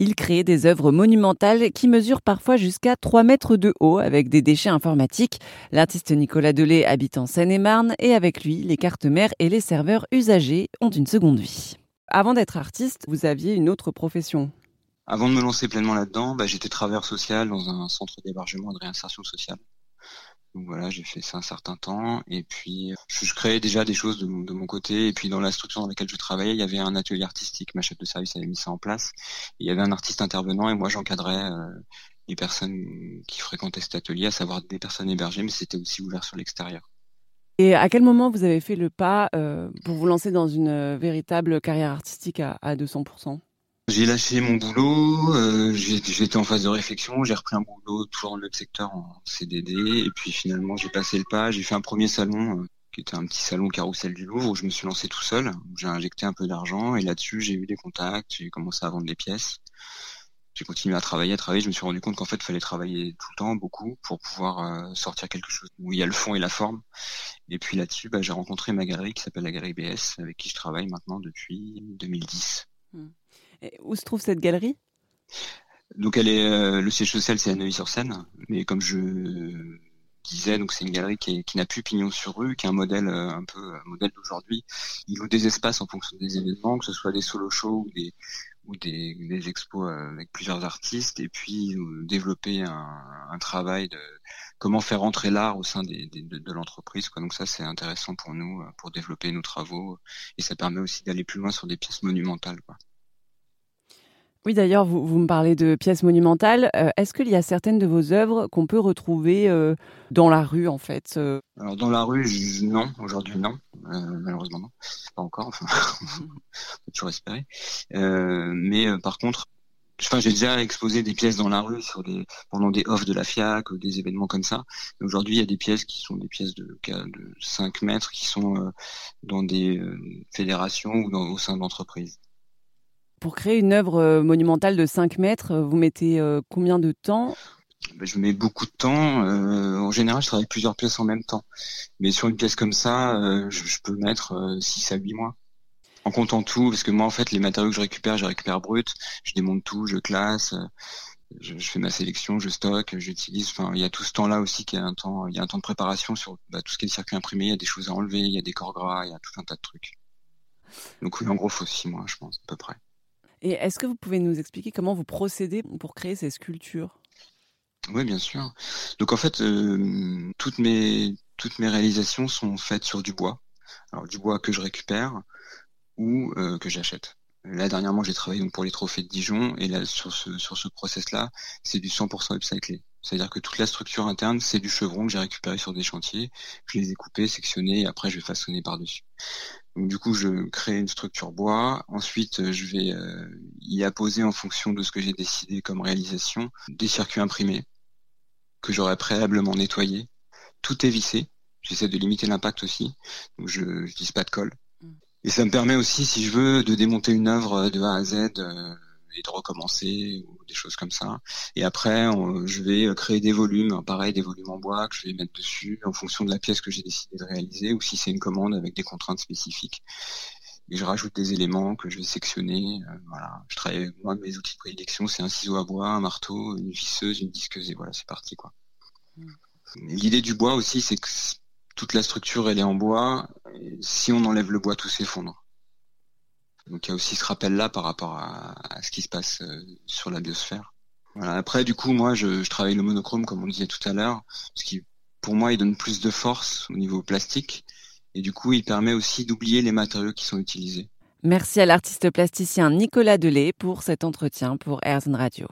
Il crée des œuvres monumentales qui mesurent parfois jusqu'à 3 mètres de haut avec des déchets informatiques. L'artiste Nicolas Delay habite en Seine-et-Marne et avec lui, les cartes mères et les serveurs usagés ont une seconde vie. Avant d'être artiste, vous aviez une autre profession. Avant de me lancer pleinement là-dedans, bah, j'étais travailleur social dans un centre d'hébergement et de réinsertion sociale. Donc voilà, j'ai fait ça un certain temps. Et puis, je, créais déjà des choses de, mon côté. Et puis, dans la structure dans laquelle je travaillais, il y avait un atelier artistique. Ma chef de service avait mis ça en place. il y avait un artiste intervenant et moi, j'encadrais euh, les personnes qui fréquentaient cet atelier, à savoir des personnes hébergées, mais c'était aussi ouvert sur l'extérieur. Et à quel moment vous avez fait le pas euh, pour vous lancer dans une euh, véritable carrière artistique à, à 200% j'ai lâché mon boulot, euh, j'étais en phase de réflexion, j'ai repris un boulot toujours dans le secteur en CDD, et puis finalement j'ai passé le pas, j'ai fait un premier salon euh, qui était un petit salon carrousel du Louvre où je me suis lancé tout seul, j'ai injecté un peu d'argent et là-dessus j'ai eu des contacts, j'ai commencé à vendre des pièces. J'ai continué à travailler, à travailler, je me suis rendu compte qu'en fait il fallait travailler tout le temps, beaucoup, pour pouvoir euh, sortir quelque chose où il y a le fond et la forme. Et puis là-dessus, bah, j'ai rencontré ma galerie qui s'appelle la Galerie BS, avec qui je travaille maintenant depuis 2010 où se trouve cette galerie? Donc elle est euh, le siège social c'est à Neuilly-sur-Seine, mais comme je disais, donc c'est une galerie qui, n'a plus pignon sur rue, qui est un modèle euh, un peu un modèle d'aujourd'hui. Il loue des espaces en fonction des événements, que ce soit des solo shows ou des ou des, expos euh, avec plusieurs artistes, et puis développer un, travail de comment faire entrer l'art au sein de, l'entreprise. Donc ça, c'est intéressant pour nous, pour développer nos travaux, et ça permet aussi d'aller plus loin sur des pièces monumentales. Oui, d'ailleurs, vous, vous, me parlez de pièces monumentales. Euh, est-ce qu'il y a certaines de vos œuvres qu'on peut retrouver euh, dans la rue, en fait euh? Alors, dans la rue, non. Aujourd'hui, non. malheureusement, non. Pas encore. Enfin, on peut toujours espérer. mais par contre, Enfin, j'ai déjà exposé des pièces dans la rue sur des pendant des offs de la FIAC ou des événements comme ça. Aujourd'hui, il y a des pièces qui sont des pièces de, de 5 mètres qui sont dans des fédérations ou dans, au sein d'entreprises. Pour créer une œuvre euh, monumentale de 5 mètres, euh, vous mettez euh, combien de temps? Ben, je mets beaucoup de temps. en général, je travaille plusieurs pièces en même temps. Mais sur une pièce comme ça, je, peux mettre 6 à 8 mois. En comptant tout, parce que moi, en fait, les matériaux que je récupère, je récupère brut. Je démonte tout, je classe, je, fais ma sélection, je stocke, j'utilise. Enfin, il y a tout ce temps-là aussi qui a un temps. Il y a un temps de préparation sur bah, tout ce qui est circuit imprimé. Il y a des choses à enlever, il y a des corps gras, il y a tout un tas de trucs. Donc oui, en gros, faut 6 mois, je pense, à peu près. Et est-ce que vous pouvez nous expliquer comment vous procédez pour créer ces sculptures? Oui, bien sûr. Donc en fait, euh, toutes mes toutes mes réalisations sont faites sur du bois. Alors du bois que je récupère ou euh, que j'achète. Là dernièrement, j'ai travaillé donc pour les trophées de Dijon et là sur ce sur ce process là, c'est du 100% upcyclé. C'est-à-dire que toute la structure interne, c'est du chevron que j'ai récupéré sur des chantiers. Je les ai coupés, sectionnés et après je vais façonner par-dessus. Donc du coup, je crée une structure bois. Ensuite, euh, je vais euh, y apposer en fonction de ce que j'ai décidé comme réalisation des circuits imprimés que j'aurais préalablement nettoyés. Tout est vissé. J'essaie de limiter l'impact aussi. Donc je n'utilise pas de colle. Mm. Et ça me permet aussi, si je veux, de démonter une œuvre de A à Z euh, et de recommencer ou des choses comme ça. Et après, je vais créer des volumes, pareil, des volumes en bois que je vais mettre dessus en fonction de la pièce que j'ai décidé de réaliser ou si c'est une commande avec des contraintes spécifiques. Et je rajoute des éléments que je vais sectionner. Euh, voilà, je travaille moi mes outils de prédilection, c'est un ciseau à bois, un marteau, une visseuse, une disqueuse et voilà, c'est parti quoi. Mm. L'idée du bois aussi, c'est que toute la structure elle est en bois. Et si on enlève le bois, tout s'effondre. Donc il y a aussi ce rappel-là par rapport à, ce qui se passe euh, sur la biosphère. Après, du coup, moi, je, travaille le monochrome, comme on disait tout à l'heure, ce qui, pour moi, il donne plus de force au niveau plastique. Et du coup, il permet aussi d'oublier les matériaux qui sont utilisés. Merci à l'artiste plasticien Nicolas Delay pour cet entretien pour Airzone Radio.